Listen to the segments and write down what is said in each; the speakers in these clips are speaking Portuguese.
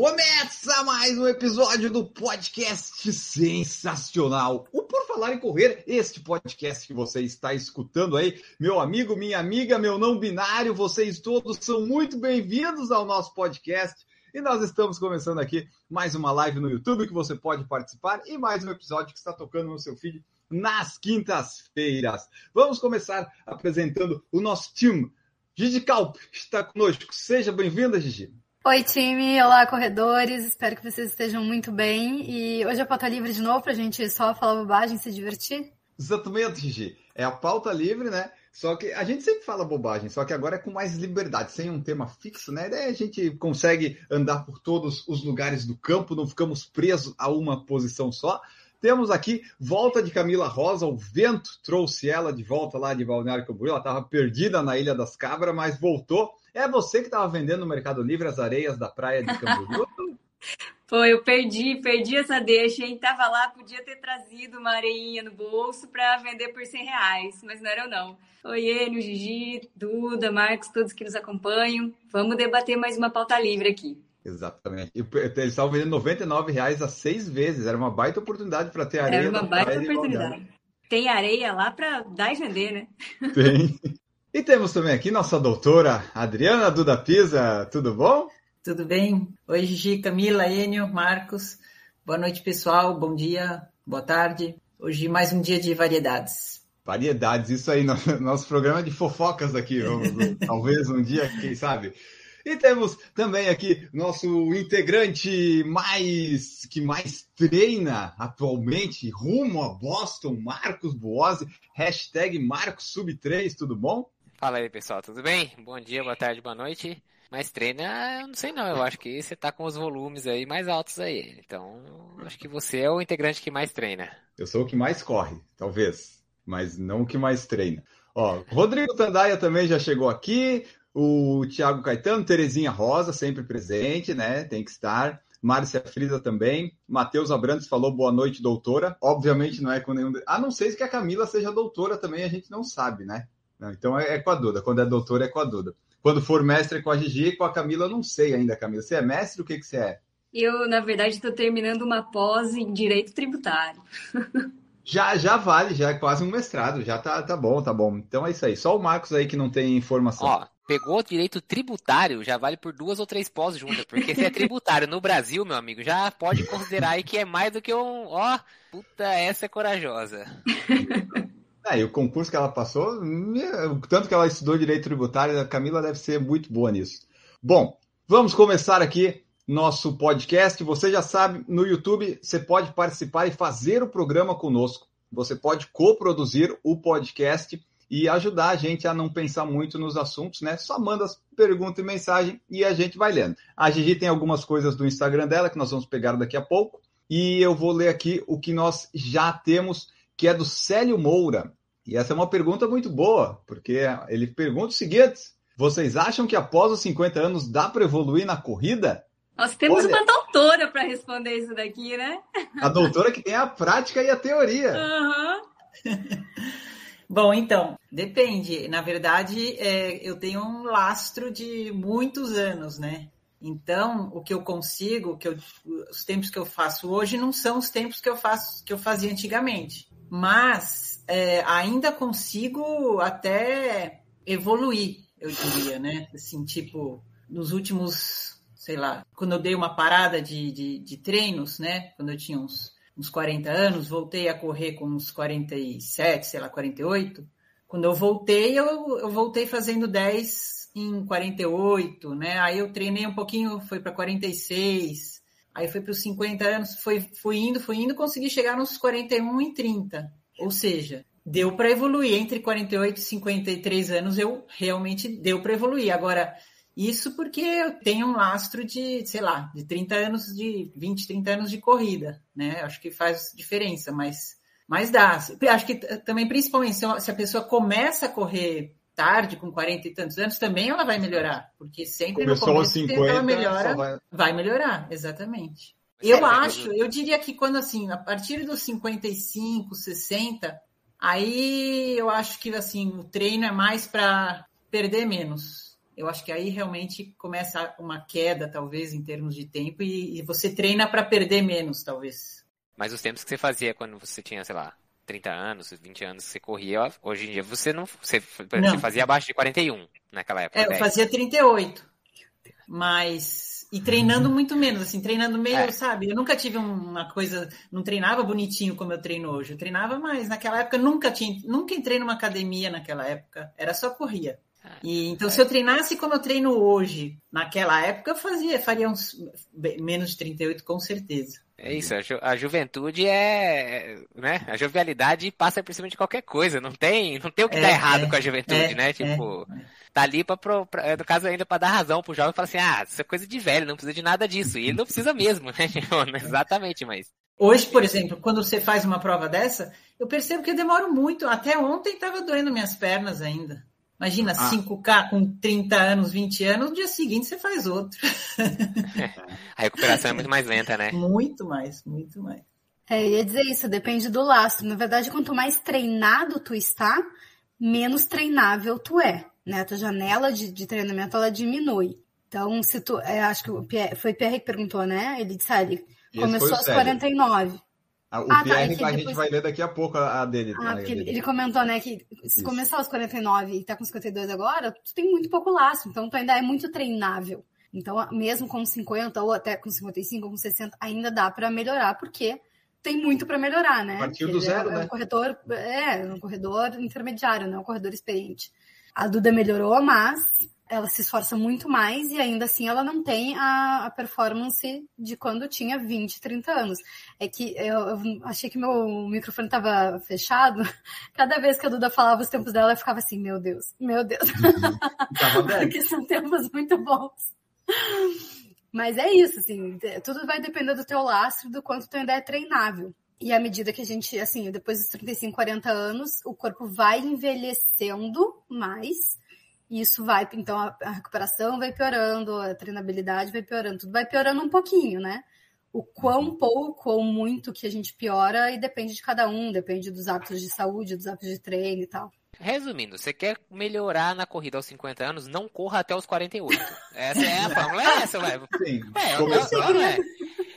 Começa mais um episódio do podcast sensacional. O Por Falar em Correr, este podcast que você está escutando aí, meu amigo, minha amiga, meu não binário, vocês todos são muito bem-vindos ao nosso podcast. E nós estamos começando aqui mais uma live no YouTube que você pode participar e mais um episódio que está tocando no seu feed nas quintas-feiras. Vamos começar apresentando o nosso time. Gigi Calp está conosco. Seja bem-vinda, Gigi. Oi, time. Olá, corredores. Espero que vocês estejam muito bem. E hoje a pauta livre de novo para a gente só falar bobagem e se divertir. Exatamente, Gigi. É a pauta livre, né? Só que a gente sempre fala bobagem, só que agora é com mais liberdade, sem um tema fixo, né? Daí a gente consegue andar por todos os lugares do campo, não ficamos presos a uma posição só. Temos aqui volta de Camila Rosa, o vento trouxe ela de volta lá de Balneário Camboriú, ela estava perdida na Ilha das Cabras, mas voltou. É você que estava vendendo no Mercado Livre as areias da praia de Camboriú? Foi, eu perdi, perdi essa deixa, hein? Tava lá, podia ter trazido uma areinha no bolso para vender por 100 reais, mas não era eu não. Oi, Enio, Gigi, Duda, Marcos, todos que nos acompanham. Vamos debater mais uma pauta livre aqui. Exatamente. Eles estavam vendendo 99 reais a seis vezes. Era uma baita oportunidade para ter areia. Era uma baita oportunidade. Tem areia lá para dar e vender, né? Tem. E temos também aqui nossa doutora Adriana Duda Pisa. Tudo bom? Tudo bem? Oi, Gigi, Camila, Enio, Marcos. Boa noite, pessoal. Bom dia, boa tarde. Hoje mais um dia de variedades. Variedades, isso aí, nosso programa de fofocas aqui. Talvez um dia, quem sabe. E temos também aqui nosso integrante mais que mais treina atualmente rumo a Boston, Marcos Boazzi, hashtag Marcos Sub 3, tudo bom? Fala aí pessoal, tudo bem? Bom dia, boa tarde, boa noite. Mas treina, eu não sei não, eu acho que você tá com os volumes aí mais altos aí. Então, acho que você é o integrante que mais treina. Eu sou o que mais corre, talvez, mas não o que mais treina. Ó, Rodrigo Tandaia também já chegou aqui, o Thiago Caetano, Terezinha Rosa, sempre presente, né? Tem que estar. Márcia Frida também. Matheus Abrantes falou boa noite, doutora. Obviamente não é com nenhum. A não ser que a Camila seja doutora também, a gente não sabe, né? Não, então é, é, com a Duda. Quando é doutora, é com a Duda. Quando for mestre, é com a Gigi e com a Camila, eu não sei ainda, Camila. Você é mestre? O que, que você é? Eu, na verdade, estou terminando uma pós em direito tributário. Já, já vale, já é quase um mestrado, já tá, tá bom, tá bom. Então é isso aí. Só o Marcos aí que não tem informação. Ó, pegou direito tributário, já vale por duas ou três pós juntas. Porque se é tributário no Brasil, meu amigo, já pode considerar aí que é mais do que um. Ó, puta, essa é corajosa. É, e o concurso que ela passou, tanto que ela estudou direito tributário, a Camila deve ser muito boa nisso. Bom, vamos começar aqui nosso podcast. Você já sabe, no YouTube você pode participar e fazer o programa conosco. Você pode coproduzir o podcast e ajudar a gente a não pensar muito nos assuntos, né? Só manda as perguntas e mensagem e a gente vai lendo. A Gigi tem algumas coisas do Instagram dela que nós vamos pegar daqui a pouco. E eu vou ler aqui o que nós já temos, que é do Célio Moura. E essa é uma pergunta muito boa, porque ele pergunta o seguinte: vocês acham que após os 50 anos dá para evoluir na corrida? Nós temos Olha, uma doutora para responder isso daqui, né? A doutora que tem a prática e a teoria. Uhum. Bom, então, depende. Na verdade, é, eu tenho um lastro de muitos anos, né? Então, o que eu consigo, que eu, os tempos que eu faço hoje não são os tempos que eu faço que eu fazia antigamente. Mas é, ainda consigo até evoluir, eu diria, né? Assim, tipo, nos últimos sei lá, quando eu dei uma parada de, de, de treinos, né? Quando eu tinha uns, uns 40 anos, voltei a correr com uns 47, sei lá, 48. Quando eu voltei, eu, eu voltei fazendo 10 em 48, né? Aí eu treinei um pouquinho, foi para 46, aí foi para os 50 anos, foi, fui indo, fui indo, consegui chegar nos 41 e 30. Ou seja, deu para evoluir. Entre 48 e 53 anos, eu realmente deu para evoluir. Agora, isso porque eu tenho um lastro de, sei lá, de 30 anos, de 20, 30 anos de corrida, né? Acho que faz diferença, mas, mas dá. Acho que também, principalmente, se a pessoa começa a correr tarde, com 40 e tantos anos, também ela vai melhorar, porque sempre Começou no aos começo 50, ela melhora, vai- vai melhorar, exatamente. Mas Eu é, acho, eu diria que quando assim, a partir dos 55, 60, aí eu acho que assim, o treino é mais para perder menos. Eu acho que aí realmente começa uma queda, talvez, em termos de tempo, e, e você treina para perder menos, talvez. Mas os tempos que você fazia quando você tinha, sei lá, 30 anos, 20 anos, você corria, hoje em dia você não. Você, Não. você fazia abaixo de 41 naquela época. É, eu 10. fazia 38, mas. E treinando muito menos, assim, treinando meio, É. sabe? Eu nunca tive uma coisa. Não treinava bonitinho como eu treino hoje. Eu treinava mais. Naquela época, eu nunca tinha. Nunca entrei numa academia naquela época. Era só corria. E, então, se eu treinasse como eu treino hoje, naquela época, eu fazia, faria uns bem, menos de 38, com certeza. É isso, a, ju- a juventude é, é, né? A jovialidade passa por cima de qualquer coisa. Não tem, não tem o que É, tá errado é, com a juventude, é, né? é, Tipo, é. tá ali pra, pra- no caso ainda pra dar razão pro jovem e falar assim, ah, isso é coisa de velho, não precisa de nada disso. E ele não precisa mesmo, né? Tipo, Exatamente, mas. Hoje, por exemplo, quando você faz uma prova dessa, eu percebo que eu demoro muito. Até ontem estava doendo minhas pernas ainda. Imagina, Ah. 5K com 30 anos, 20 anos, no dia seguinte você faz outro. A recuperação é muito mais lenta, né? Muito mais, muito mais. É, eu ia dizer isso, depende do lastro. Na verdade, quanto mais treinado tu está, menos treinável tu é. Né? A tua janela de, de treinamento ela diminui. Então, se tu. é, acho que o Pierre, foi o Pierre que perguntou, né? Ele disse, ah, ele Esse começou aos Célio. 49. O Ah, tá, Pierre é que a gente depois- vai ler daqui a pouco a dele. Ah, porque ele, dele. ele comentou, né, que se Isso. começar aos 49 e tá com 52 agora, tu tem muito pouco laço, então tu ainda é muito treinável. Então, mesmo com 50 ou até com 55 ou com 60, ainda dá pra melhorar, porque tem muito pra melhorar, né? Partiu do zero, é, é né? um corredor, é, um corredor intermediário, não é um corredor experiente. A Duda melhorou, mas ela se esforça muito mais e ainda assim ela não tem a, a performance de quando tinha 20, 30 anos. É que eu, eu achei que meu microfone estava fechado. Cada vez que a Duda falava os tempos dela, eu ficava assim, meu Deus, meu Deus. Aberto. Porque são tempos muito bons. Mas é isso, assim, tudo vai depender do teu lastro, do quanto tu ainda é treinável. E à medida que a gente, assim, depois dos 35, 40 anos, o corpo vai envelhecendo mais. E isso vai, então a, a recuperação vai piorando, a treinabilidade vai piorando, tudo vai piorando um pouquinho, né? O quão pouco ou muito que a gente piora e depende de cada um, depende dos hábitos de saúde, dos hábitos de treino e tal. Resumindo, você quer melhorar na corrida aos 50 anos, não corra até os 48. Essa é a fórmula, é essa, vai. Sim, É, não é.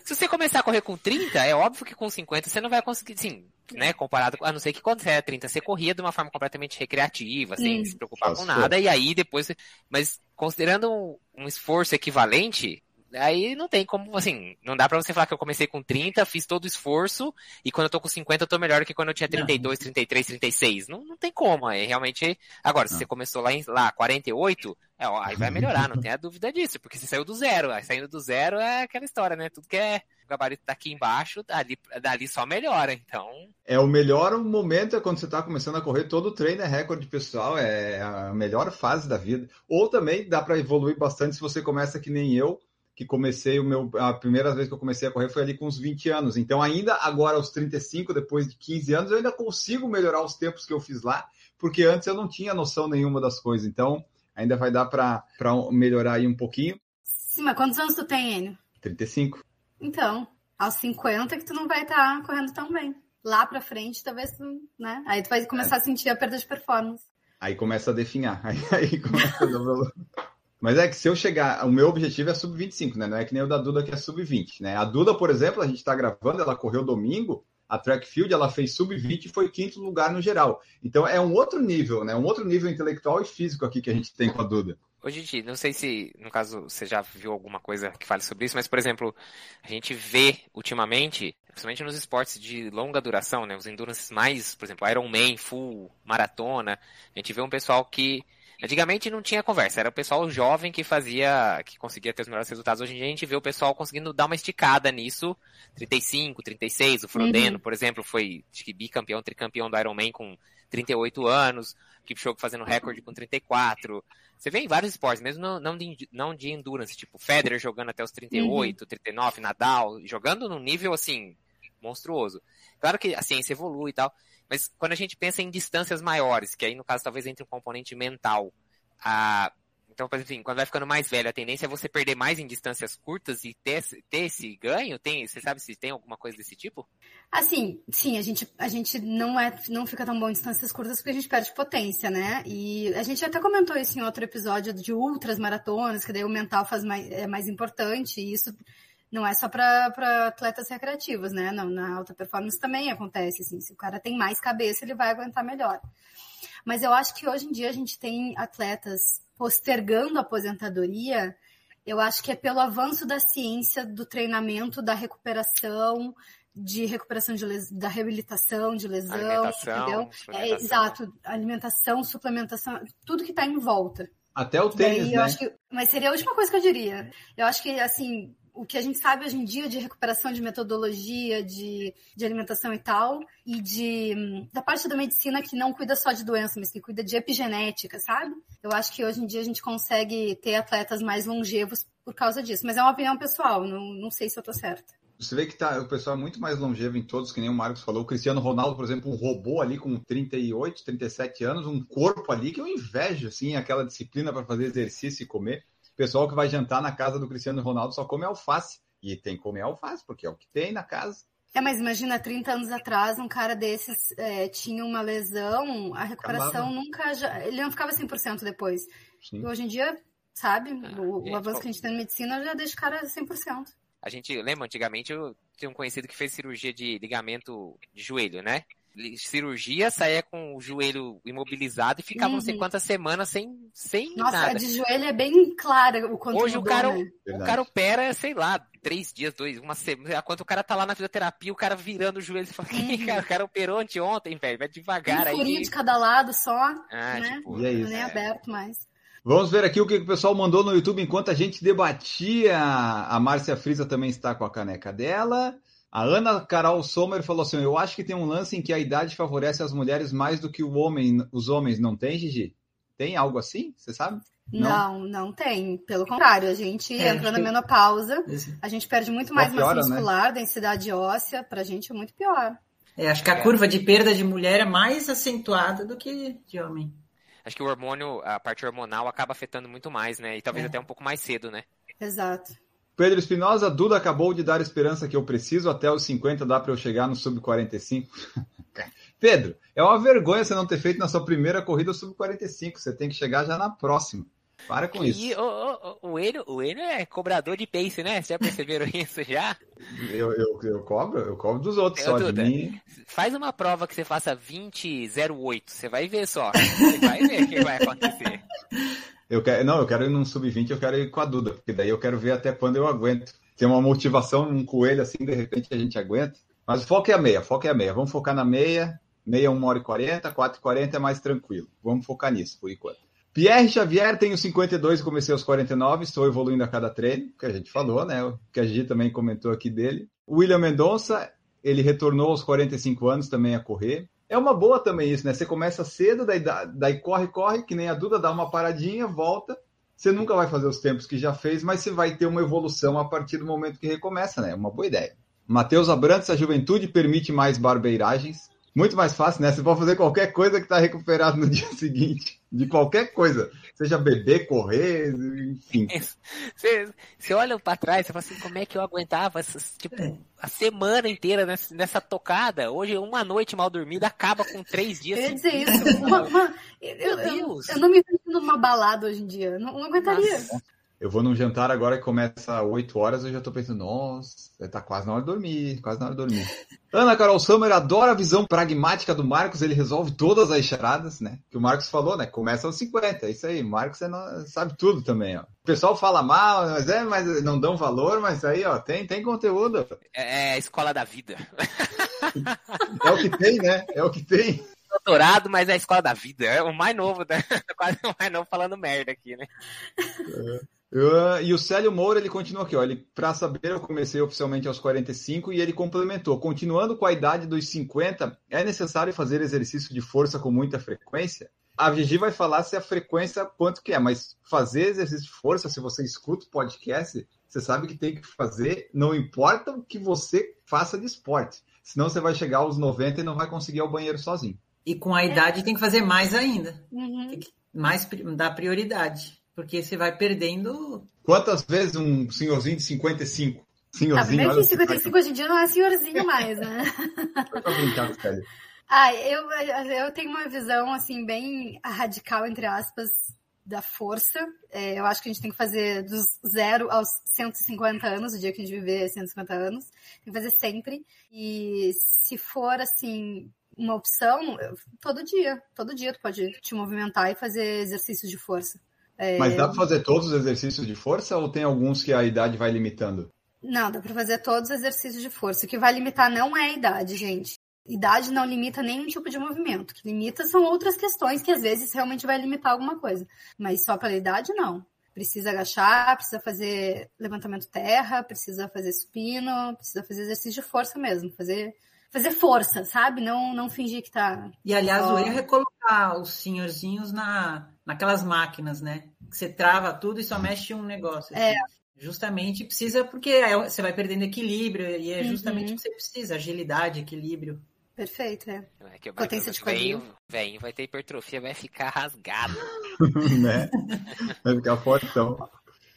Se você começar a correr com 30, é óbvio que com 50 você não vai conseguir, sim, né, comparado com, a não ser que quando você é 30, você corria de uma forma completamente recreativa, sem Hum. se preocupar com nada, e aí depois, você- mas considerando um, um esforço equivalente, aí não tem como, assim, não dá pra você falar que eu comecei com 30, fiz todo o esforço, e quando eu tô com 50 eu tô melhor que quando eu tinha 32, 33, 36. Não, não tem como, aí realmente, agora, se Não. você começou lá em, lá, 48, é, ó, aí vai melhorar, não tenha dúvida disso, porque você saiu do zero, aí saindo do zero é aquela história, né, tudo que é, o gabarito tá aqui embaixo, dali, dali só melhora, então, É o melhor momento é quando você está começando a correr, todo treino é recorde pessoal, é a melhor fase da vida. Ou também dá para evoluir bastante se você começa que nem eu, que comecei o meu a primeira vez que eu comecei a correr foi ali com uns 20 anos. Então ainda agora aos 35, depois de 15 anos, eu ainda consigo melhorar os tempos que eu fiz lá, porque antes eu não tinha noção nenhuma das coisas. Então ainda vai dar para melhorar aí um pouquinho. Sim, mas quantos anos tu tem, Enio? 35. Então, aos 50 que tu não vai estar correndo tão bem. Lá pra frente, talvez né? Aí tu vai começar a sentir a perda de performance. Aí começa a definhar. Aí, aí começa a. Mas é que se eu chegar, o meu objetivo é sub-25, né? Não é que nem o da Duda que é sub-20, né? A Duda, por exemplo, a gente está gravando, ela correu domingo, a track field, ela fez sub-20 e foi quinto lugar no geral. Então é um outro nível, né? Um outro nível intelectual e físico aqui que a gente tem com a Duda. Ô, Gigi, não sei se, no caso, você já viu alguma coisa que fale sobre isso, mas, por exemplo, a gente vê ultimamente, principalmente nos esportes de longa duração, né, os endurances mais, por exemplo, Ironman, full, maratona, a gente vê um pessoal que antigamente não tinha conversa, era o pessoal jovem que fazia, que conseguia ter os melhores resultados. Hoje em dia a gente vê o pessoal conseguindo dar uma esticada nisso, 35, 36, o Frodeno, por exemplo, foi, acho que bicampeão, tricampeão do Ironman com 38 anos, Kipchoge fazendo recorde com 34. Você vê em vários esportes, mesmo não, não, de, não de endurance, tipo Federer jogando até os 38, 39, Nadal, jogando num nível assim, monstruoso. Claro que a ciência evolui e tal, mas quando a gente pensa em distâncias maiores, que aí no caso talvez entre um componente mental, a, então, por exemplo, quando vai ficando mais velho, a tendência é você perder mais em distâncias curtas e ter, ter esse ganho? Tem, você sabe se tem alguma coisa desse tipo? Assim, sim, a gente, a gente não, é, não fica tão bom em distâncias curtas porque a gente perde potência, né? E a gente até comentou isso em outro episódio de ultras maratonas, que daí o mental faz mais, é mais importante, e isso não é só para atletas recreativos, né? Não, na alta performance também acontece, assim, se o cara tem mais cabeça, ele vai aguentar melhor. Mas eu acho que hoje em dia a gente tem atletas postergando a aposentadoria, eu acho que é pelo avanço da ciência, do treinamento, da recuperação, de recuperação de les... da reabilitação de lesão, entendeu? É, exato, alimentação, suplementação, tudo que está em volta. Até o tênis, Daí, né? Que... mas seria a última coisa que eu diria. Eu acho que, assim, o que a gente sabe hoje em dia de recuperação de metodologia, de, de alimentação e tal, e de da parte da medicina que não cuida só de doença, mas que cuida de epigenética, sabe? Eu acho que hoje em dia a gente consegue ter atletas mais longevos por causa disso. Mas é uma opinião pessoal, não, não sei se eu tô certa. Você vê que tá, o pessoal é muito mais longevo em todos, que nem o Marcos falou. O Cristiano Ronaldo, por exemplo, um robô ali com 38, 37 anos, um corpo ali que eu invejo, assim, aquela disciplina para fazer exercício e comer. O pessoal que vai jantar na casa do Cristiano Ronaldo só come alface. E tem que comer alface, porque é o que tem na casa. É, mas imagina, 30 anos atrás, um cara desses é, tinha uma lesão, a recuperação Acabava. nunca. Já, ele não ficava 100% depois. Sim. E hoje em dia, sabe, ah, o, o avanço que a gente tem na medicina já deixa o cara 100%. A gente lembra, antigamente eu tinha um conhecido que fez cirurgia de ligamento de joelho, né? Cirurgia, saía com o joelho imobilizado e ficava uhum. não sei uhum. quantas semanas sem, sem Nossa, nada. a de joelho é bem clara o quanto Hoje o cara, né? o cara opera, sei lá, três dias, dois, uma semana. Quando o cara tá lá na fisioterapia, o cara virando o joelho, você fala, uhum. cara, o cara operou anteontem, velho, vai devagar aí. Um de cada lado só, ah, né? Tipo, e é isso. Nem é. aberto mais. Vamos ver aqui o que o pessoal mandou no YouTube enquanto a gente debatia. A Márcia Frisa também está com a caneca dela. A Ana Carol Sommer falou assim: Eu acho que tem um lance em que a idade favorece as mulheres mais do que o homem, os homens, não tem, Gigi? Tem algo assim? Você sabe? Não, não, não tem. Pelo contrário, a gente é, entra na que... menopausa, a gente perde muito mais piora, massa né? muscular, né? densidade óssea, pra gente é muito pior. É, acho que a curva de perda de mulher é mais acentuada do que de homem. Acho que o hormônio, a parte hormonal acaba afetando muito mais, né? E talvez é. até um pouco mais cedo, né? Exato. Pedro Espinosa, Duda acabou de dar esperança que eu preciso, até os 50 dá para eu chegar no sub-45. Pedro, é uma vergonha você não ter feito na sua primeira corrida o sub-45, você tem que chegar já na próxima. Para com isso. E, o, o, o, Enio, o Enio é cobrador de pace, né? Vocês já perceberam isso já? Eu, eu, eu cobro, eu cobro dos outros eu, só, Duda, de mim. Faz uma prova que você faça 20,08, você vai ver só. Você vai ver o que vai acontecer. Eu quero, não, eu quero ir num sub-20, eu quero ir com a Duda, porque daí eu quero ver até quando eu aguento. Tem uma motivação, um coelho assim, de repente a gente aguenta. Mas o foco é a meia, foco é a meia. Vamos focar na meia. Meia 1 hora e 40, 4 e 40 é mais tranquilo. Vamos focar nisso por enquanto. Pierre Xavier, tenho 52 e comecei aos 49, estou evoluindo a cada treino, que a gente falou, né? O que a gente também comentou aqui dele. William Mendonça, ele retornou aos 45 anos também a correr. É uma boa também isso, né? Você começa cedo, daí, daí corre, corre, que nem a Duda, dá uma paradinha, volta. Você nunca vai fazer os tempos que já fez, mas você vai ter uma evolução a partir do momento que recomeça, né? É uma boa ideia. Matheus Abrantes, a juventude permite mais barbeiragens. Muito mais fácil, né? Você pode fazer qualquer coisa que está recuperado no dia seguinte. De qualquer coisa. Seja beber, correr, enfim. Você, você olha para trás e fala assim, como é que eu aguentava essas, tipo, é. a semana inteira nessa, nessa, tocada? Hoje, uma noite mal dormida acaba com três dias. Eu ia dizer isso. Uma, uma, eu, eu, eu, não me sinto numa balada hoje em dia. Não, não aguentaria. Nossa. Eu vou num jantar agora que começa às 8 horas, eu já tô pensando, nossa, tá quase na hora de dormir, quase na hora de dormir. Ana Carol Sommer adora a visão pragmática do Marcos, ele resolve todas as charadas, né? Que o Marcos falou, né? Começa aos 50, é isso aí. Marcos é no... sabe tudo também, ó. O pessoal fala mal, mas é, mas não dão valor, mas aí, ó, tem, tem conteúdo. É, é a escola da vida. é o que tem, né? É o que tem doutorado, mas é a escola da vida. É o mais novo, né? quase o mais novo falando merda aqui, né? Uh, e o Célio Moura, ele continua aqui, ó. Ele, pra saber, eu comecei oficialmente aos 45 e ele complementou. Continuando com a idade dos 50, é necessário fazer exercício de força com muita frequência? A Gigi vai falar se a frequência quanto que é, mas fazer exercício de força, se você escuta o podcast, você sabe que tem que fazer, não importa o que você faça de esporte. senão você vai chegar aos 90 e não vai conseguir ir ao banheiro sozinho. E com a idade tem que fazer mais ainda. Uhum. Tem que mais dar prioridade. Porque você vai perdendo. Quantas vezes um senhorzinho de 55? Ah, Senhorzinho, olha, que 55 hoje em dia não é senhorzinho mais, né? Foi pra brincar com o Kelly. Ah, eu, eu tenho uma visão, assim, bem radical, entre aspas, da força. É, eu acho que a gente tem que fazer dos zero aos 150 anos, o dia que a gente viver 150 anos. Tem que fazer sempre. E se for, assim, uma opção, eu- todo dia. Todo dia tu pode te movimentar e fazer exercícios de força. É, Mas dá pra fazer todos os exercícios de força ou tem alguns que a idade vai limitando? Não, dá pra fazer todos os exercícios de força. O que vai limitar não é a idade, gente. Idade não limita nenhum tipo de movimento. O que limita são outras questões que às vezes realmente vai limitar alguma coisa. Mas só pela idade, não. Precisa agachar, precisa fazer levantamento terra, precisa fazer supino, precisa fazer exercício de força mesmo. Fazer, fazer força, sabe? Não, não fingir que tá. E aliás, Ó. o erro é colocar os senhorzinhos na, naquelas máquinas, né? Que você trava tudo e só mexe um negócio. É. assim. Justamente precisa, porque você vai perdendo equilíbrio, e é Uhum. justamente o que você precisa, agilidade, equilíbrio. Perfeito, é. É que Potência de quadril. velhinho vai ter hipertrofia, vai ficar rasgado. né? Vai ficar fortão.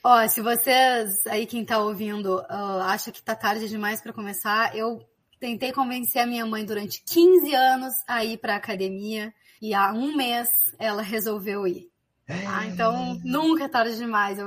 Ó, se vocês aí quem tá ouvindo ah, acha que tá tarde demais para começar, eu tentei convencer a minha mãe durante 15 anos a ir pra academia e há um mês ela resolveu ir. Ah, então nunca é tarde demais. Eu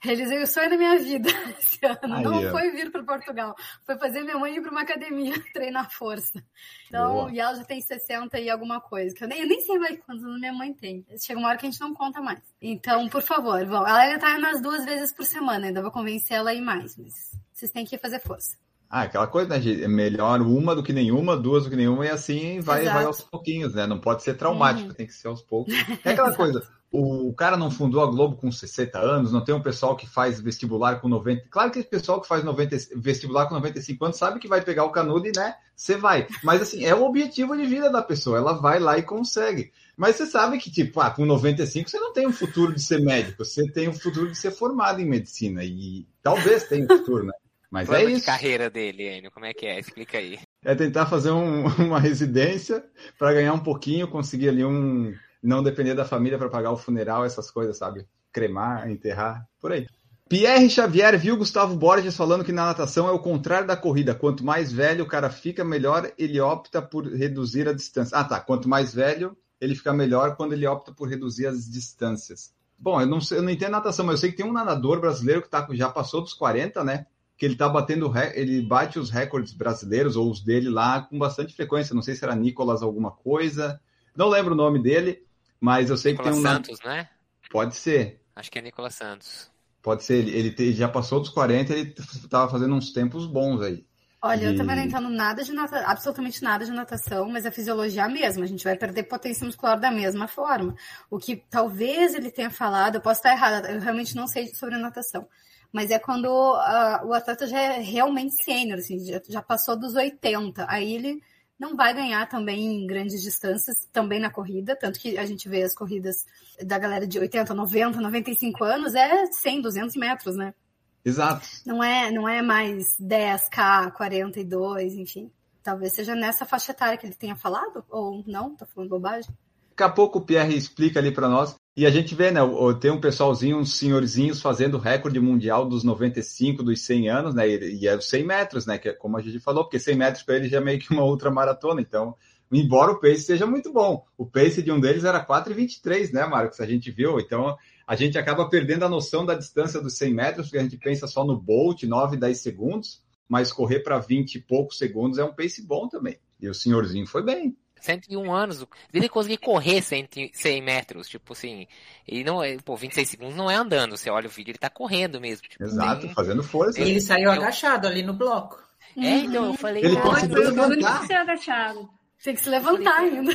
realizei o sonho da minha vida esse ano. Aí, Não foi vir para Portugal, foi fazer minha mãe ir para uma academia treinar força. Então, Boa. e ela já tem 60 e alguma coisa, que eu nem, eu nem sei mais quantos anos minha mãe tem. Chega uma hora que a gente não conta mais. Então, por favor, vão. Ela ainda tá nas duas vezes por semana, ainda vou convencer ela a ir mais, mas vocês têm que fazer força. Ah, aquela coisa, né? gente? É melhor uma do que nenhuma, duas do que nenhuma, e assim vai, vai aos pouquinhos, né? Não pode ser traumático, Uhum. tem que ser aos poucos. É aquela coisa, o cara não fundou a Globo com 60 anos, não tem um pessoal que faz vestibular com 90. Claro que esse pessoal que faz 90, vestibular com 95 anos sabe que vai pegar o canudo e, né, você vai. Mas assim, é o objetivo de vida da pessoa, ela vai lá e consegue. Mas você sabe que, tipo, ah, com 95 você não tem um futuro de ser médico, você tem um futuro de ser formado em medicina. E talvez tenha um futuro, né? Mas Plano é de isso. carreira dele, Enio, como é que é? Explica aí. É tentar fazer um- uma residência para ganhar um pouquinho, conseguir ali um. Não depender da família para pagar o funeral, essas coisas, sabe? Cremar, enterrar, por aí. Pierre Xavier viu Gustavo Borges falando que na natação é o contrário da corrida. Quanto mais velho o cara fica, melhor ele opta por reduzir a distância. Ah, tá. Quanto mais velho, ele fica melhor quando ele opta por reduzir as distâncias. Bom, eu não, sei, eu não entendo natação, mas eu sei que tem um nadador brasileiro que tá, já passou dos 40, né? que ele tá batendo, ele bate os recordes brasileiros ou os dele lá com bastante frequência. Não sei se era Nicolas alguma coisa, não lembro o nome dele, mas eu sei Nicolas que tem um. Santos, né? Pode ser, Acho que é Nicolas Santos. pode ser. Ele, ele já passou dos 40, ele tava fazendo uns tempos bons aí. Olha, eu E- também não entendo nada de natação, absolutamente nada de natação, mas a fisiologia é a mesma. A gente vai perder potência muscular da mesma forma. O que talvez ele tenha falado, eu posso estar errada, eu realmente não sei sobre natação. Mas é quando ah, o atleta já é realmente sênior, assim, já, já passou dos 80. Aí ele não vai ganhar também em grandes distâncias, também na corrida. Tanto que a gente vê as corridas da galera de 80, 90, 95 anos, é 100, 200 metros, né? Exato. Não é, não é mais 10K, 42, enfim. Talvez seja nessa faixa etária que ele tenha falado, ou não, tá falando bobagem. Daqui a pouco o Pierre explica ali para nós. E a gente vê, né? Tem um pessoalzinho, uns senhorzinhos fazendo recorde mundial dos 95, dos 100 anos, né? E, e é os 100 metros, né? Que é como a gente falou, porque 100 metros para ele já é meio que uma outra maratona. Então, embora o pace seja muito bom, o pace de um deles era 4,23, né, Marcos? A gente viu. Então, a gente acaba perdendo a noção da distância dos 100 metros, porque a gente pensa só no Bolt, 9, 10 segundos, mas correr para 20 e poucos segundos é um pace bom também. E o senhorzinho foi bem. 101 anos, ele conseguir correr 100, 100 metros, tipo assim, ele não é, pô, 26 segundos não é andando, você olha o vídeo, ele tá correndo mesmo. Tipo, Exato, tem- fazendo força. Ele saiu Eu- agachado ali no bloco. É, então eu falei, Ele "Nossa, conseguiu levantar. tem que ser agachado. Tem que se levantar ainda.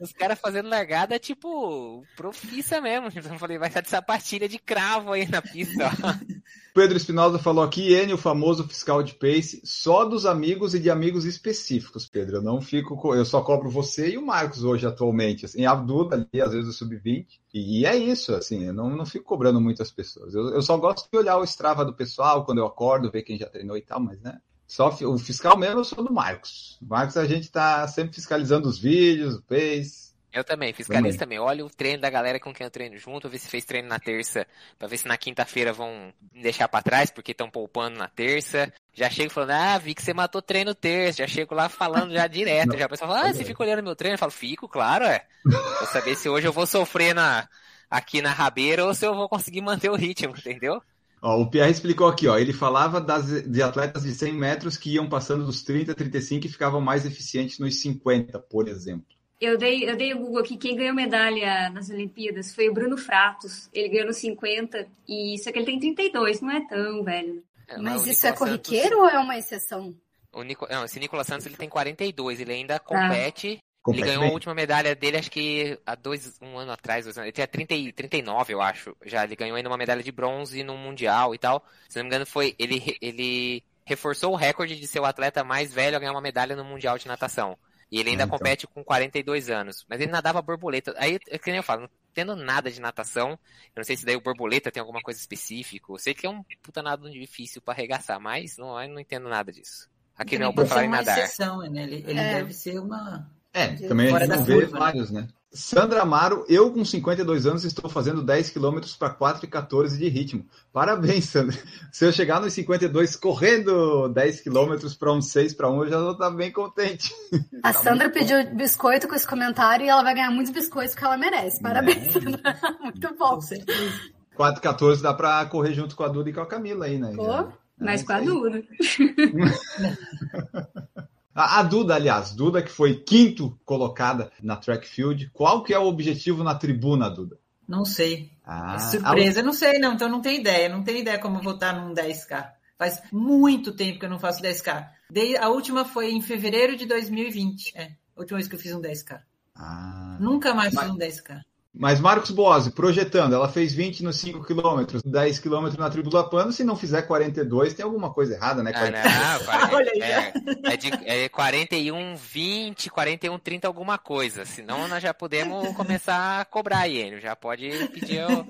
Os caras fazendo largada, tipo, profissa mesmo. Eu falei, vai estar de sapatilha de cravo aí na pista, ó. Pedro Espinosa falou aqui, N, o famoso fiscal de pace, só dos amigos e de amigos específicos, Pedro. Eu não fico, co- eu só cobro você e o Marcos hoje atualmente, assim, a Duda ali, às vezes o sub-20, e é isso, assim, eu não, não fico cobrando muitas pessoas. Eu, eu só gosto de olhar o Strava do pessoal quando eu acordo, ver quem já treinou e tal, mas né, Só o fiscal mesmo eu sou do Marcos. O Marcos a gente tá sempre fiscalizando os vídeos, o pace. Eu também, fiscalizo também. também. Olha o treino da galera com quem eu treino junto, ver se fez treino na terça, pra ver se na quinta-feira vão me deixar pra trás, porque estão poupando na terça. Já chego falando, ah, vi que você matou treino terça. Já chego lá falando já direto. já a pessoa fala, ah, você fica olhando meu treino? Eu falo, fico, claro, é. Vou saber se hoje eu vou sofrer na, aqui na rabeira ou se eu vou conseguir manter o ritmo, entendeu? Ó, o Pierre explicou aqui, ó, ele falava das, de atletas de 100 metros que iam passando dos 30, 35 e ficavam mais eficientes nos 50, por exemplo. Eu dei, eu dei o Google aqui, quem ganhou medalha nas Olimpíadas foi o Bruno Fratos. Ele ganhou nos 50, e só que ele tem 32, não é tão velho. É, mas isso é corriqueiro Santos... ou é uma exceção? O Nico... Não, esse Nicolas Santos ele tem 42, ele ainda tá. compete. Ele ganhou a última medalha dele, acho que há dois, um ano atrás, dois anos. Ele tinha 30, 39, eu acho. Já ele ganhou ainda uma medalha de bronze no Mundial e tal. Se não me engano, foi. Ele, ele reforçou o recorde de ser o atleta mais velho a ganhar uma medalha no Mundial de natação. E ele ainda ah, então. compete com 42 anos. Mas ele nadava borboleta. Aí, é que nem eu falo, não tendo nada de natação. Eu não sei se daí o borboleta tem alguma coisa específica. Eu sei que é um puta nado difícil para arregaçar, mas não, eu não entendo nada disso. Aqui não é por falar em nadar. Exceção, né? Ele, ele é. deve ser uma. É, também a gente vê vários, né? Sandra Amaro, eu com 52 anos estou fazendo 10 km para 4 e 14 de ritmo. Parabéns, Sandra. Se eu chegar nos 52 correndo 10 km para um 6 para 1, eu já vou estar bem contente. A tá Sandra pediu biscoito com esse comentário e ela vai ganhar muitos biscoitos que ela merece. Parabéns, é. Sandra. Muito bom. 4 e 14 dá para correr junto com a Duda e com a Camila aí, né? Pô, mas é com a Duda. A, Duda, aliás, Duda que foi quinto colocada na track field. Qual que é o objetivo na tribuna, Duda? Não sei. Ah, Surpresa, a... não sei não, então não tenho ideia. Não tenho ideia como votar num 10K. Faz muito tempo que eu não faço 10K. a última foi em fevereiro de 2020. É, a última vez que eu fiz um 10K. Ah, Nunca mais mas... fiz um 10K. Mas Marcos Boazzi, projetando, ela fez 20 nos 5 km, 10 km na Tribula Plano, se não fizer 42, tem alguma coisa errada, né? Ah, não, Olha aí. É, é, de, é 41, 20, 41, 30, alguma coisa. Senão nós já podemos começar a cobrar, Iênio. Já pode pedir o,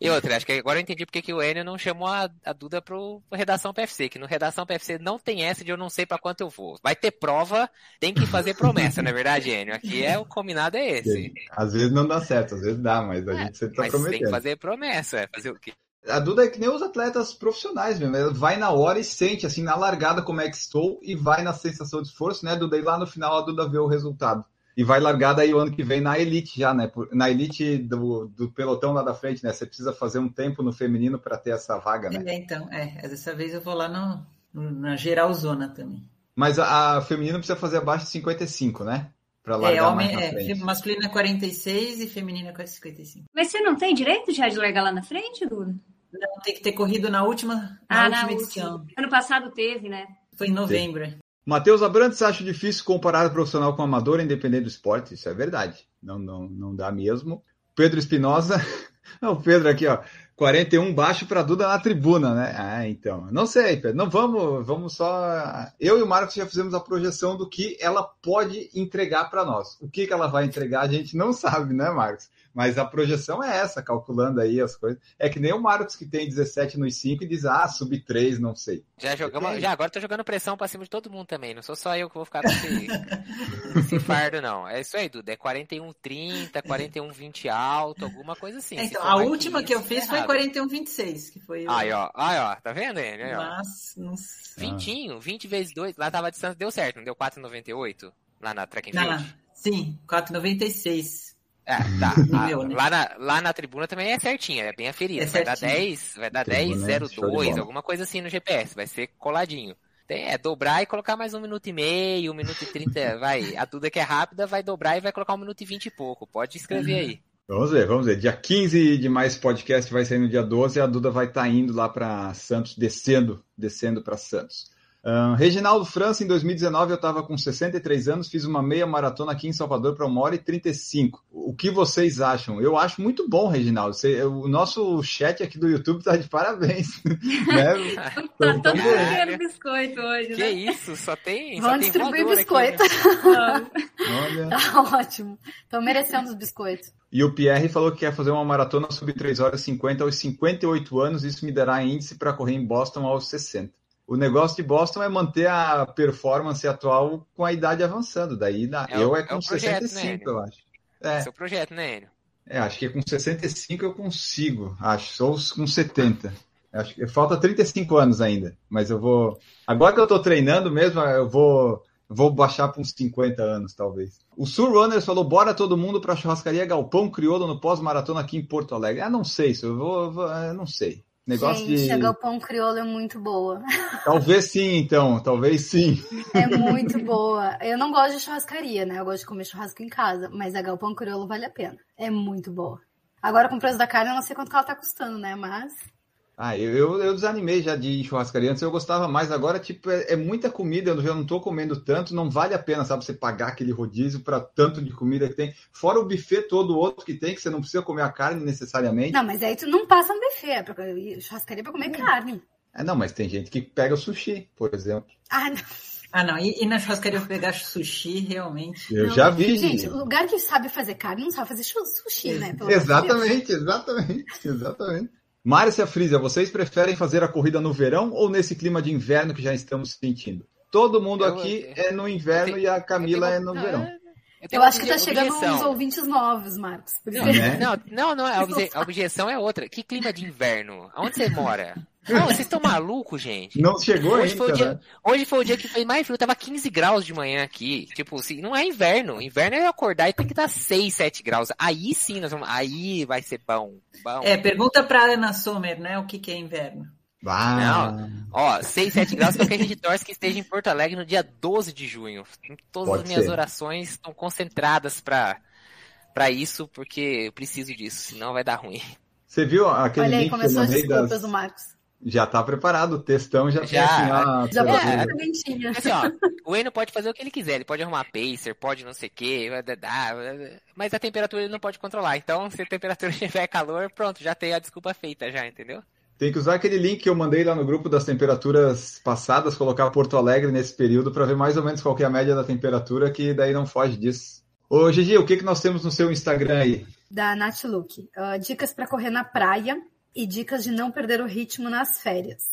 e outra, acho que agora eu entendi porque que o Enio não chamou a, a Duda pro, pro Redação PFC, que no Redação PFC não tem essa de eu não sei para quanto eu vou. Vai ter prova, tem que fazer promessa, não é verdade, Enio? Aqui é o combinado é esse. Às vezes não dá certo, às vezes dá, mas a é, gente sempre tá mas prometendo. tem que fazer promessa, é fazer o quê? A Duda é que nem os atletas profissionais mesmo. Ela vai na hora e sente, assim, na largada como é que estou e vai na sensação de esforço, né, Duda? E lá no final a Duda vê o resultado e vai largar daí o ano que vem na elite já, né? Na elite do, do pelotão lá da frente, né? Você precisa fazer um tempo no feminino para ter essa vaga, né? É, então, é. Dessa vez eu vou lá no, no na geral zona também. Mas a, a feminina precisa fazer abaixo de 55, né? Pra largar é, homem, é, masculino é 46 e feminino é 55. Mas você não tem direito já de largar lá na frente, Duda? Não, tem que ter corrido na última, na ah, última na edição. Última. Ano passado teve, né? Foi em novembro. Sim. Matheus Abrantes acha difícil comparar o profissional com o amador, independente do esporte. Isso é verdade. Não, não, não dá mesmo. Pedro Espinosa. o Pedro aqui, ó. 41 baixo para Duda na tribuna, né? Ah, então. Não sei, Pedro. Não vamos, vamos só. Eu e o Marcos já fizemos a projeção do que ela pode entregar para nós. O que, que ela vai entregar, a gente não sabe, né, Marcos? Mas a projeção é essa, calculando aí as coisas. É que nem o Marcos que tem 17 nos 5 e diz, ah, sub 3, não sei. Já jogamos, já agora tô jogando pressão pra cima de todo mundo também. Não sou só eu que vou ficar com esse, esse fardo, não. É isso aí, Duda. É 41, 30, 41, 20 alto, alguma coisa assim. É, então, a última que eu fiz foi 41, 26, que foi. Aí, ó, aí, ó, tá vendo ele? Aí, ó. Mas, não... 20, 20 vezes 2, lá tava a distância, deu certo, não deu 4,98? Lá na track and field? Sim, 4,96. É, tá. A, meu, né? lá, na, lá na tribuna também é certinha, é bem aferida. É vai dar 10, vai dar 10, 02, alguma coisa assim no GPS, vai ser coladinho. Tem, é dobrar e colocar mais um minuto e meio, um minuto e trinta, vai. A Duda que é rápida vai dobrar e vai colocar um minuto e vinte e pouco. Pode escrever uhum. aí. Vamos ver, vamos ver. Dia 15 de mais podcast vai sair no dia 12 e a Duda vai estar tá indo lá para Santos, descendo, descendo para Santos. Uh, Reginaldo França, em 2019, eu estava com 63 anos, fiz uma meia maratona aqui em Salvador para uma hora e 35. O que vocês acham? Eu acho muito bom, Reginaldo. Você, o nosso chat aqui do YouTube está de parabéns. né? tá todo mundo biscoito hoje, Que né? isso, só tem. Vamos só distribuir biscoito. Aqui, né? Olha. Tá ótimo. Estão merecendo os biscoitos. E o Pierre falou que quer fazer uma maratona sobre 3 horas e 50 aos 58 anos, isso me dará índice para correr em Boston aos 60. O negócio de Boston é manter a performance atual com a idade avançando. Daí na, É eu é é com o projeto, 65, né, eu acho. É, Seu projeto, né, Enio? é, acho que com 65 eu consigo, acho, ou com 70. Acho que falta 35 anos ainda, mas eu vou. Agora que eu tô treinando mesmo, eu vou, vou baixar para uns 50 anos, talvez. O Sur Runners falou: bora todo mundo para a churrascaria Galpão Crioulo no pós-maratona aqui em Porto Alegre. Ah, não sei, se eu vou, eu vou- eu não sei. Negócio Gente, de. a Galpão Crioulo é muito boa. Talvez sim, então, talvez sim. É muito boa. Eu não gosto de churrascaria, né? Eu gosto de comer churrasco em casa, mas a Galpão Crioulo vale a pena. É muito boa. Agora, com o preço da carne, eu não sei quanto que ela tá custando, né? Mas Ah, eu, eu, eu desanimei já de churrascaria. Antes eu gostava mais, agora, tipo, é, é muita comida, eu já não tô comendo tanto, não vale a pena, sabe, você pagar aquele rodízio para tanto de comida que tem. Fora o buffet todo outro que tem, que você não precisa comer a carne necessariamente. Não, mas aí tu não passa no buffet, é pra... churrascaria pra comer carne. É, não, mas tem gente que pega o sushi, por exemplo. Ah, não. Ah, não. E, e na churrascaria pegar sushi, realmente. Eu Não. já vi. Gente, lugar que sabe fazer carne não sabe fazer sushi, né? Pelo. Exatamente, exatamente, exatamente. Márcia Frisia, vocês preferem fazer a corrida no verão ou nesse clima de inverno que já estamos sentindo? Todo mundo Eu- aqui eu- é no inverno eu e a Camila é tenho- no não, verão. Eu Eu acho que tá obje- chegando objeção. uns ouvintes novos, Marcos. Não, Né? não, não, não, a, obje- a objeção é outra. Que clima de inverno? Aonde você mora? Não, vocês estão malucos, gente. Não chegou Hoje foi, o ainda, dia, né? hoje foi o dia que fez mais frio, tava 15 graus de manhã aqui. Tipo, assim, não é inverno. Inverno é acordar e tem que estar 6, 7 graus. Aí sim, nós vamos, aí vai ser bom. bom. É, pergunta pra Ana Sommer, né? O que, que é inverno. Ah, Ó, 6, 7 graus que é a gente torce que esteja em Porto Alegre no dia 12 de junho. Todas Pode as minhas ser. orações estão concentradas pra, pra isso, porque eu preciso disso, senão vai dar ruim. Você viu aquele Olha aí, link começou as desculpas das... do Marcos. Já tá preparado, o textão já, tem Já. assim, ah, Já É. Assim, ó, o Eno pode fazer o que ele quiser, ele pode arrumar pacer, pode não sei o que, mas a temperatura ele não pode controlar. Então, se a temperatura tiver calor, pronto, já tem a desculpa feita já, entendeu? Tem que usar aquele link que eu mandei lá no grupo das temperaturas passadas, colocar Porto Alegre nesse período para ver mais ou menos qual é a média da temperatura, que daí não foge disso. Ô, Gigi, o que, que nós temos no seu Instagram aí? Da Nath Luke. Ah, dicas pra correr na praia e dicas de não perder o ritmo nas férias.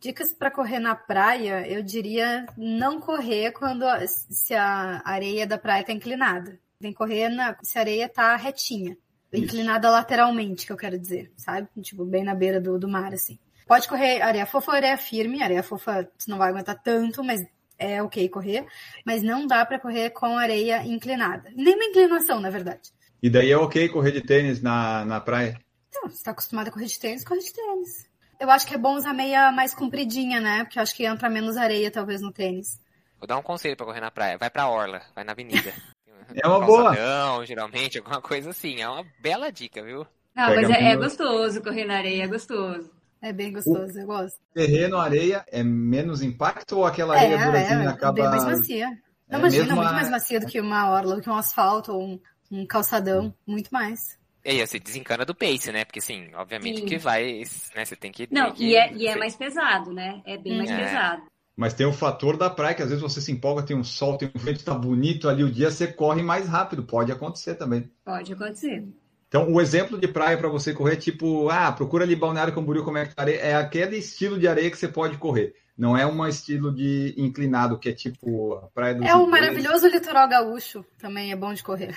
Dicas pra correr na praia, eu diria não correr quando se a areia da praia tá inclinada. Tem que correr na, se a areia tá retinha. Inclinada lateralmente, que eu quero dizer, sabe? Tipo, bem na beira do, do mar, assim. Pode correr areia fofa ou areia firme. Areia fofa você não vai aguentar tanto, mas é ok correr. Mas não dá pra correr com areia inclinada. Nem uma inclinação, na verdade. E daí é ok correr de tênis na, na praia? Então, você tá acostumado a correr de tênis, corre de tênis. Eu acho que é bom usar meia mais compridinha, né? Porque eu acho que entra menos areia, talvez, no tênis. Vou dar um conselho pra correr na praia, vai pra orla, vai na avenida. É uma boa. Calçadão, geralmente, alguma coisa assim, é uma bela dica, viu? Não, Pega mas é, é gostoso correr na areia, é gostoso. É bem gostoso, eu gosto. Terreno, areia, é menos impacto ou aquela É, areia é, durazinha é acaba... bem mais macia. Não, É imagina, muito a- mais macia do que uma orla, do que um asfalto ou um, um calçadão. Muito mais. E aí, você desencana do pace, né? Porque, assim, obviamente Sim. que vai, né? Você tem que... Não, tem que- e é, e é mais pesado, né? É bem mais É. pesado. Mas tem o fator da praia, que às vezes você se empolga, tem um sol, tem um vento, tá bonito ali o dia, você corre mais rápido. Pode acontecer também. Pode acontecer. Então, o exemplo de praia para você correr é tipo, ah, procura ali Balneário Camboriú como é que tá areia. É aquele estilo de areia que você pode correr. Não é um estilo de inclinado, que é tipo a praia dos É o ingleses. maravilhoso litoral gaúcho. Também é bom de correr.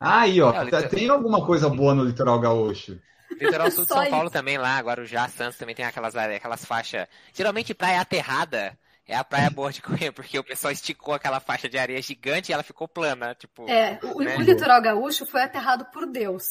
Aí, ó, É, tá- litor- tem alguma coisa boa no litoral gaúcho. Litoral sul de São isso. Paulo também lá, Guarujá, Santos também tem aquelas, aquelas faixas. Geralmente praia aterrada é a praia boa de correr, porque o pessoal esticou aquela faixa de areia gigante e ela ficou plana, tipo. É, o, Né? o litoral gaúcho foi aterrado por Deus.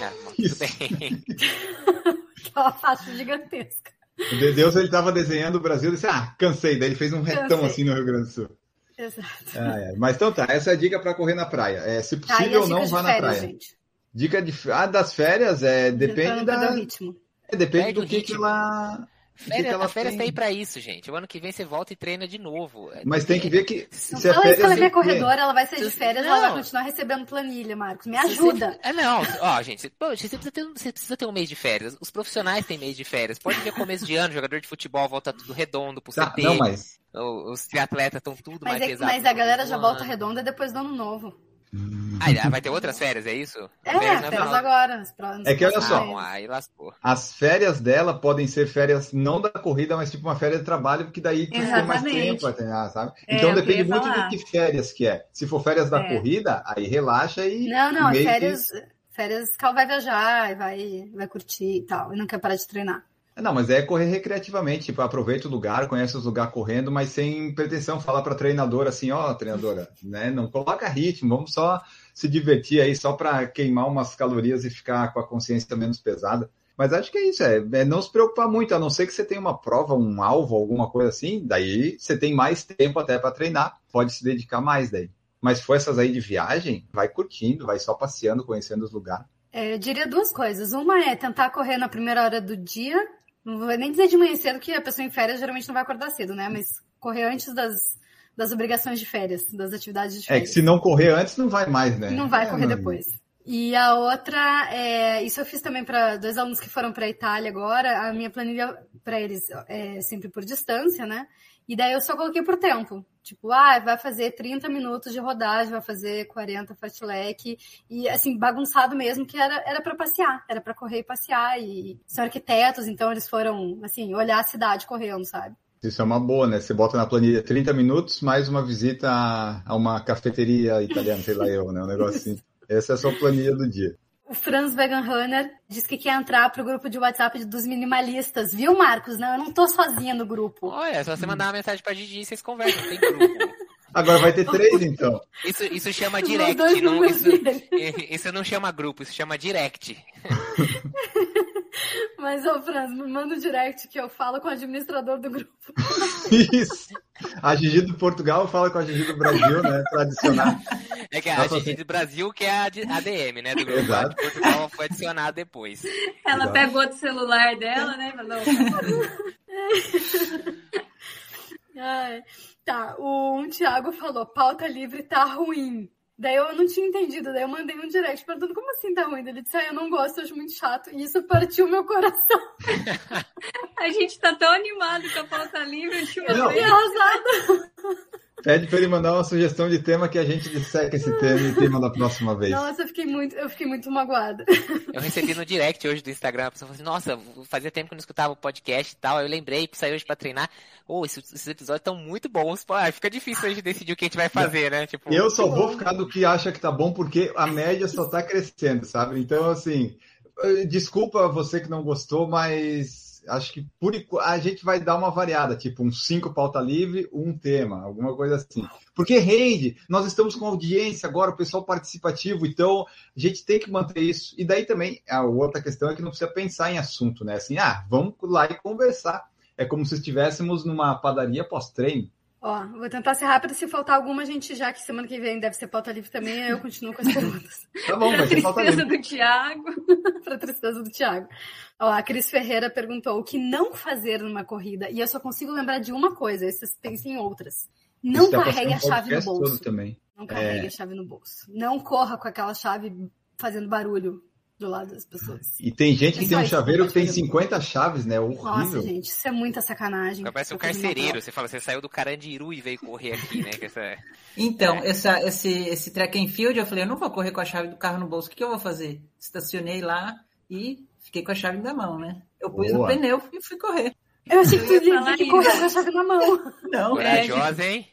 Ah, bom, tudo bem. Aquela faixa gigantesca. O de Deus, ele tava desenhando o Brasil e disse, ah, cansei. Daí ele fez um retão Cansei. assim no Rio Grande do Sul. Exato. Ah, é. Mas então tá, essa é a dica para correr na praia. É, se possível, as não vá na férias, praia. gente? Dica de, ah, das férias, é, depende da, perder o ritmo. é, depende Perde do o que, que ela... o que que Férias, a férias tá tem. aí pra isso, gente. O ano que vem você volta e treina de novo. Mas tem que ver que Não se fala isso que ela é em- corredora, ela vai sair de férias, ela vai não. continuar recebendo planilha, Marcos. Me Se ajuda. você- É, não, ó, gente, você, precisa, ter, um- você precisa ter um mês de férias. Os profissionais têm mês de férias. Pode ver começo de ano, jogador de futebol volta tudo redondo pro Tá, CT. não, mas o- Os triatletas estão tudo Mas, mais é- pesados. mas a galera já volta ano. redonda depois do ano novo. Ah, vai ter outras férias, é isso? É, Férias férias, não é final- agora. É que olha só, lascou. As férias dela podem ser férias não da corrida, mas tipo uma férias de trabalho, porque daí tu tem mais tempo para treinar, sabe? É, então eu depende muito falar. de que férias que é. Se for férias da É. corrida, aí relaxa e. Não, não, meio que- férias, férias que ela vai viajar e vai, vai curtir e tal. E não quer parar de treinar. Não, mas é correr recreativamente, tipo, aproveita o lugar, conhece os lugares correndo, mas sem pretensão. Fala pra treinadora assim, ó, treinadora, né? Não coloca ritmo, vamos só se divertir aí, só pra queimar umas calorias e ficar com a consciência menos pesada. Mas acho que é isso, é, é não se preocupar muito, a não ser que você tenha uma prova, um alvo, alguma coisa assim, daí você tem mais tempo até pra treinar, pode se dedicar mais daí. Mas se for essas aí de viagem, vai curtindo, vai só passeando, conhecendo os lugares. É, eu diria duas coisas. Uma é tentar correr na primeira hora do dia. Não vou nem dizer de manhã cedo, que a pessoa em férias geralmente não vai acordar cedo, né? Mas correr antes das, das obrigações de férias, das atividades de É que férias. se não correr antes, não vai mais, né? Não vai É, correr não- depois. E a outra, é, isso eu fiz também para dois alunos que foram para a Itália agora. A minha planilha para eles é sempre por distância, né? E daí eu só coloquei por tempo. Tipo, ah, vai fazer 30 minutos de rodagem, vai fazer 40 fastback. E assim, bagunçado mesmo, que era era para passear, era para correr e passear. E são arquitetos, então eles foram, assim, olhar a cidade correndo, sabe? Isso é uma boa, né? Você bota na planilha 30 minutos mais uma visita a a uma cafeteria italiana, sei lá eu, né? Um negócio assim. Essa é a sua planilha do dia. O Franz Vegan Runner diz que quer entrar pro grupo de WhatsApp dos minimalistas, viu, Marcos? Não, eu não tô sozinha no grupo. Olha, é só você mandar uma mensagem pra Gigi e vocês conversam, tem grupo. Agora vai ter três, então. Isso, isso chama direct, dois não, isso, dele. isso não chama grupo, isso chama direct. Mas, ô, Franz, me manda um direct que eu falo com o administrador do grupo. Isso. A Gigi do Portugal fala com a Gigi do Brasil, né? Pra adicionar. É que a pra Gigi ser- do Brasil que é a ADM, né? Do grupo. Exato. A de Portugal foi adicionada depois. Ela Exato. pegou do celular dela, né? e Falou, Ai, tá, o um Thiago falou, pauta livre tá ruim. Daí eu não tinha entendido, daí eu mandei um direct perguntando como assim tá ruim. Ele disse, ah, eu não gosto, eu acho muito chato. E isso partiu meu coração. a gente tá tão animado com a pauta livre Eu fiquei arrasada. Pede pra ele mandar uma sugestão de tema que a gente disseca esse tema e tema da próxima vez. Nossa, eu fiquei muito, eu fiquei muito magoada. Eu recebi no direct hoje do Instagram, a pessoa falou assim, nossa, fazia tempo que eu não escutava o podcast e tal, aí eu lembrei que sair hoje pra treinar. Ô, esses, esses episódios estão muito bons, pô, fica difícil a gente decidir o que a gente vai fazer, né? Tipo, Eu só vou ficar do que acha que tá bom, porque a média só tá crescendo, sabe? Então, assim, eh, desculpa você que não gostou, mas acho que por a gente vai dar uma variada, tipo um cinco pauta livre, um tema, alguma coisa assim. Porque rende, nós estamos com audiência agora, o pessoal participativo, então a gente tem que manter isso. E daí também, a outra questão é que não precisa pensar em assunto, né? Assim, ah, vamos lá e conversar. É como se estivéssemos numa padaria pós-treino. Ó, vou tentar ser rápida. Se faltar alguma, a gente já que semana que vem deve ser pauta livre também, aí eu continuo com as perguntas. Tá bom, pra pauta tristeza livre. do Thiago. pra tristeza do Thiago. Ó, a Cris Ferreira perguntou o que não fazer numa corrida. E eu só consigo lembrar de uma coisa, aí vocês pensem em outras. Não Isso pra carregue a chave no bolso. também. Não carregue É. a chave no bolso. Não corra com aquela chave fazendo barulho do lado das pessoas. E tem gente que É tem um chaveiro que tem pode fazer. 50 chaves, né? Nossa, Horrível. gente, isso é muita sacanagem. parece um uma carcereiro. Você fala, você saiu do Carandiru e veio correr aqui, né? Essa... Então, É. essa, esse, esse track and field, eu falei, eu não vou correr com a chave do carro no bolso. O que, que eu vou fazer? Estacionei lá e fiquei com a chave na mão, né? Eu pus Boa. no pneu e fui correr. Eu achei que tu Eu ia que isso. correu com a chave na mão. Não. Corajosa, hein?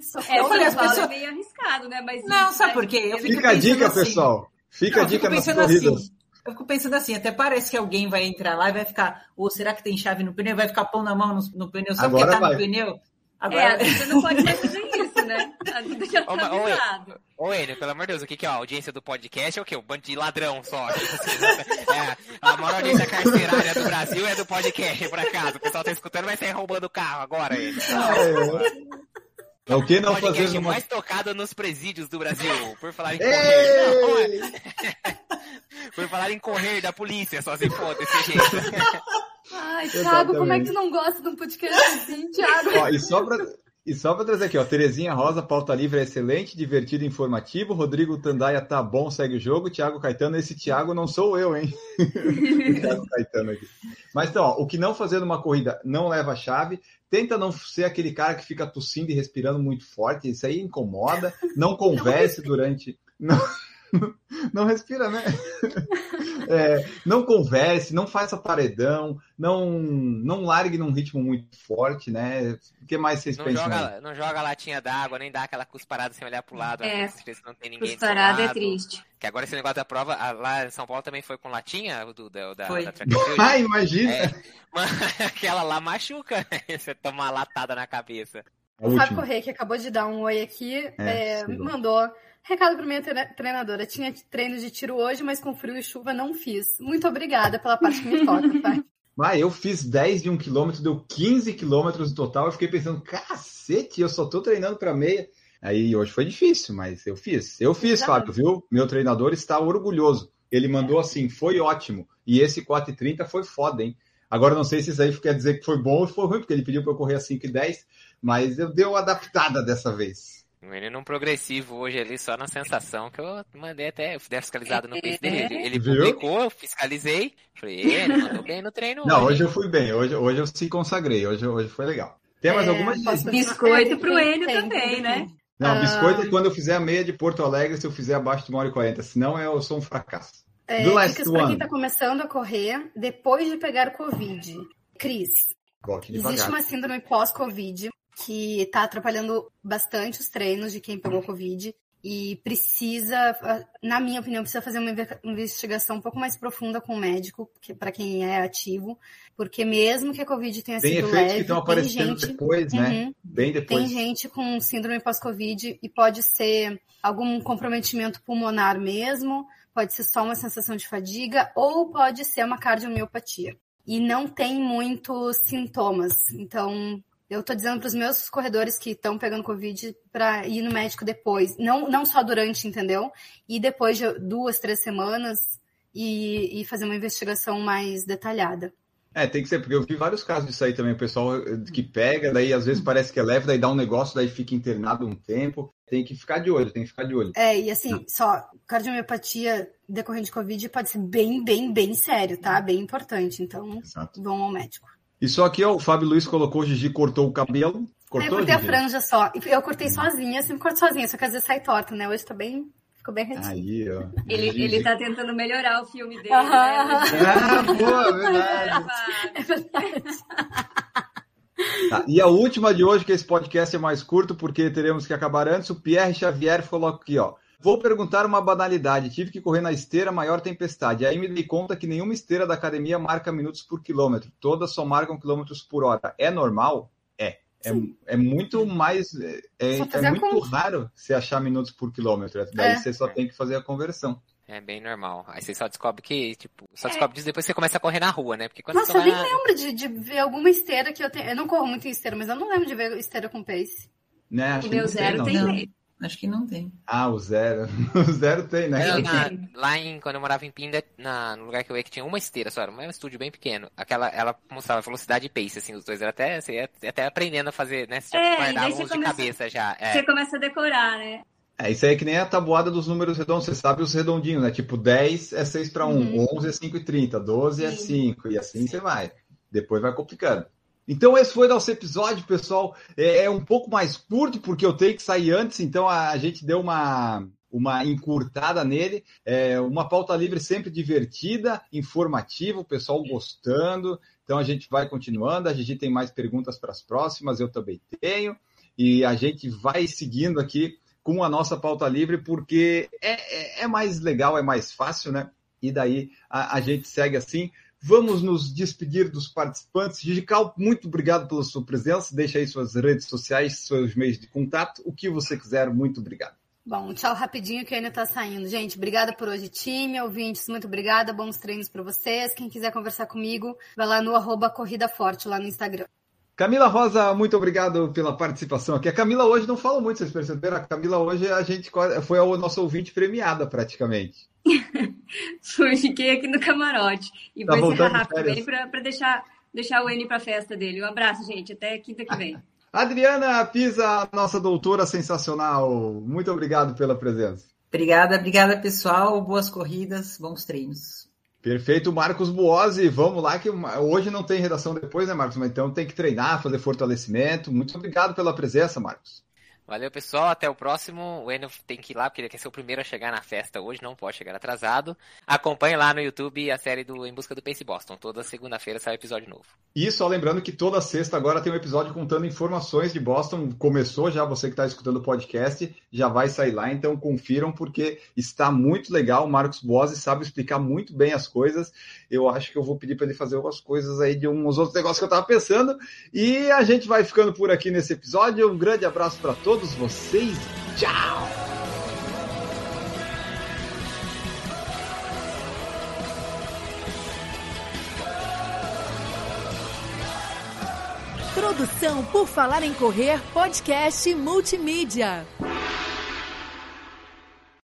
Só É, Eu falei, as pessoas- é meio arriscado, né? Mas Não, sabe por quê? Eu fico Fica a dica, assim. pessoal. Fica Não, a eu dica fico nas pensando corridas. assim. Eu fico pensando assim, até parece que alguém vai entrar lá e vai ficar, ou será que tem chave no pneu? Vai ficar pão na mão no, no pneu só Agora porque tá vai. no pneu? É, Agora, a Duda não pode mais fazer isso, né? A Duda já tá ma- ô, Enio, pelo amor de Deus, o que que é? A audiência do podcast é o quê? O bando de ladrão só. Tipo assim, é, a maior audiência carcerária do Brasil é do podcast, por acaso. O pessoal tá escutando, vai sair roubando o carro agora, Enio. É o que não podcast fazer numa... mais tocado nos presídios do Brasil. Por falar em correr. Não, é. Por falar em correr da polícia, só se for desse jeito. Ai, Thiago, como é que tu não gosta de um podcast assim, Thiago? Ó, e só pra... E só para trazer aqui, ó, Terezinha Rosa, pauta livre é excelente, divertido e informativo. Rodrigo Tandaia tá bom, segue o jogo. Thiago Caetano, esse Thiago não sou eu, hein? Thiago Caetano aqui. Mas então, ó, o que não fazer numa corrida não leva a chave. Tenta não ser aquele cara que fica tossindo e respirando muito forte, isso aí incomoda. Não converse durante. Não, não respira, né? É, não converse, não faça paredão, não, não largue num ritmo muito forte, né? O que mais vocês Não pensam? joga, não joga latinha d'água, nem dá aquela cusparada sem olhar pro lado, É, não tem ninguém Cusparada é triste. Que agora esse negócio da prova, ah, lá em São Paulo também foi com latinha, o do, da, da, Foi. da? Ah, imagina! É, mas aquela lá machuca, você toma uma latada na cabeça. A O Fábio. Correia, que acabou de dar um oi aqui, É, é, mandou recado para minha tre- treinadora. Tinha treino de tiro hoje, mas com frio e chuva não fiz. Muito obrigada pela parte que me toca, tá? Ah, eu fiz 10 de um quilômetro, deu 15 quilômetros no total. Eu fiquei pensando, cacete, eu só tô treinando para meia. Aí hoje foi difícil, mas eu fiz. Eu fiz. Fábio, viu? Meu treinador está orgulhoso. Ele mandou assim, foi ótimo. E esse 4,30 foi foda, hein? Agora não sei se isso aí quer dizer que foi bom ou foi ruim, porque ele pediu para eu correr a 5,10, mas eu dei uma adaptada dessa vez. O menino um progressivo hoje ali, só na sensação, que eu mandei até, eu fui fiscalizado no pace dele. Ele, Viu? publicou, eu fiscalizei. Falei, "Ê, ele mandou bem no treino Não, hoje. hoje eu fui bem, hoje, hoje eu se consagrei, hoje, hoje foi legal. Tem mais É, alguma dica? Biscoito É, pro Enio também, né? Não, Ah. biscoito é quando eu fizer a meia de Porto Alegre, se eu fizer abaixo de 1 hora e 40, senão eu sou um fracasso. É, The last dicas para one. quem está começando a correr depois de pegar Covid. Cris, existe uma síndrome pós-Covid que está atrapalhando bastante os treinos de quem pegou Covid e precisa, na minha opinião, precisa fazer uma inve- investigação um pouco mais profunda com o médico, para quem é ativo, porque mesmo que a Covid tenha Tem sido efeitos leve, que estão aparecendo gente depois, né? Uhum. Bem depois. Tem gente com síndrome pós-Covid e pode ser algum comprometimento pulmonar mesmo, pode ser só uma sensação de fadiga ou pode ser uma cardiomiopatia. E não tem muitos sintomas. Então, eu tô dizendo para os meus corredores que estão pegando Covid para ir no médico depois. Não, não só durante, entendeu? E depois de duas, três semanas e, e fazer uma investigação mais detalhada. É, tem que ser, porque eu vi vários casos disso aí também, o pessoal eh, que pega, daí às vezes parece que é leve, daí dá um negócio, daí fica internado um tempo. Tem que ficar de olho, tem que ficar de olho. É, e assim, só cardiomiopatia decorrente de Covid pode ser bem, bem, bem sério, tá? Bem importante. Então, Exato. vão ao médico. E só aqui, ó, o Fábio Luiz colocou, o Gigi cortou o cabelo. Eu Cortou, cortei a Gigi? franja só. Eu cortei sozinha, eu sempre corto sozinha, só que às vezes sai torta, né? Hoje tá bem. Ficou bem retinho. Aí, ó. Ele, Gigi. ele tá tentando melhorar o filme dele. Né? Ah, boa, verdade. É verdade. Tá, E a última de hoje, que esse podcast é mais curto, porque teremos que acabar antes, o Pierre Xavier falou aqui, ó. Vou perguntar uma banalidade. Tive que correr na esteira maior tempestade. Aí me dei conta que nenhuma esteira da academia marca minutos por quilômetro. Todas só marcam quilômetros por hora. É normal? É. É, é muito mais. É, é a muito raro você achar minutos por quilômetro. Daí É. você só tem que fazer a conversão. É bem normal. Aí você só descobre que, tipo, só É. descobre disso depois que você começa a correr na rua, né? Porque quando Nossa, você eu nem vai... lembro de, de ver alguma esteira que eu tenho. Eu não corro muito em esteira, mas eu não lembro de ver esteira com pace. Né? Acho O meu zero tem Não. Acho que não tem. Ah, o zero. O zero tem, né? Tem. na- lá em, quando eu morava em Pinda, na, no lugar que eu ia, que tinha uma esteira só, era um estúdio bem pequeno. Aquela, ela mostrava velocidade e pace, assim, os dois. Era até, você ia até aprendendo a fazer, né? Você já É, guardava uns de começa- cabeça já. É. Você começa a decorar, né? É, isso aí é que nem a tabuada dos números redondos, você sabe os redondinhos, né? Tipo, 10 é 6 para 1, Uhum. 11 é 5 e 30, 12 é Sim. 5, e assim você vai. Depois vai complicando. Então esse foi nosso episódio, pessoal. É, é um pouco mais curto, porque eu tenho que sair antes, então a, a gente deu uma, uma encurtada nele. É uma pauta livre sempre divertida, informativa, o pessoal gostando. Então a gente vai continuando, a gente tem mais perguntas para as próximas, eu também tenho. E a gente vai seguindo aqui com a nossa pauta livre, porque é, é, é mais legal, é mais fácil, né? E daí a, a gente segue assim. Vamos nos despedir dos participantes. Gigical, muito obrigado pela sua presença. Deixa aí suas redes sociais, seus meios de contato, o que você quiser. Muito obrigado. Bom, tchau rapidinho que ainda tá saindo. Gente, obrigada por hoje, time, ouvintes, muito obrigada, bons treinos para vocês. Quem quiser conversar comigo, vai lá no arroba Corrida Forte, lá no Instagram. Camila Rosa, muito obrigado pela participação aqui. A Camila hoje não fala muito, vocês perceberam? A Camila hoje a gente foi a nossa ouvinte premiada praticamente. Fui, fiquei aqui no camarote. E Tá vou encerrar rápido pra, pra deixar, deixar o N pra festa dele. Um abraço, gente. Até quinta que vem. Adriana Pisa, nossa doutora sensacional, muito obrigado pela presença. Obrigada, obrigada, pessoal. Boas corridas, bons treinos. Perfeito, Marcos Buozzi, vamos lá que hoje não tem redação depois, né, Marcos? Mas então tem que treinar, fazer fortalecimento. Muito obrigado pela presença, Marcos. Valeu, pessoal. Até o próximo. O Enio tem que ir lá, porque ele quer ser o primeiro a chegar na festa hoje, não pode chegar atrasado. Acompanhe lá no YouTube a série do Em Busca do Pace Boston. Toda segunda-feira sai episódio novo. E só lembrando que toda sexta agora tem um episódio contando informações de Boston. Começou já, você que está escutando o podcast, já vai sair lá, então confiram, porque está muito legal. O Marcos Bose sabe explicar muito bem as coisas. Eu acho que eu vou pedir para ele fazer algumas coisas aí de uns outros negócios que eu estava pensando. E a gente vai ficando por aqui nesse episódio. Um grande abraço para todos vocês. Tchau! Produção por Falar em Correr, podcast multimídia.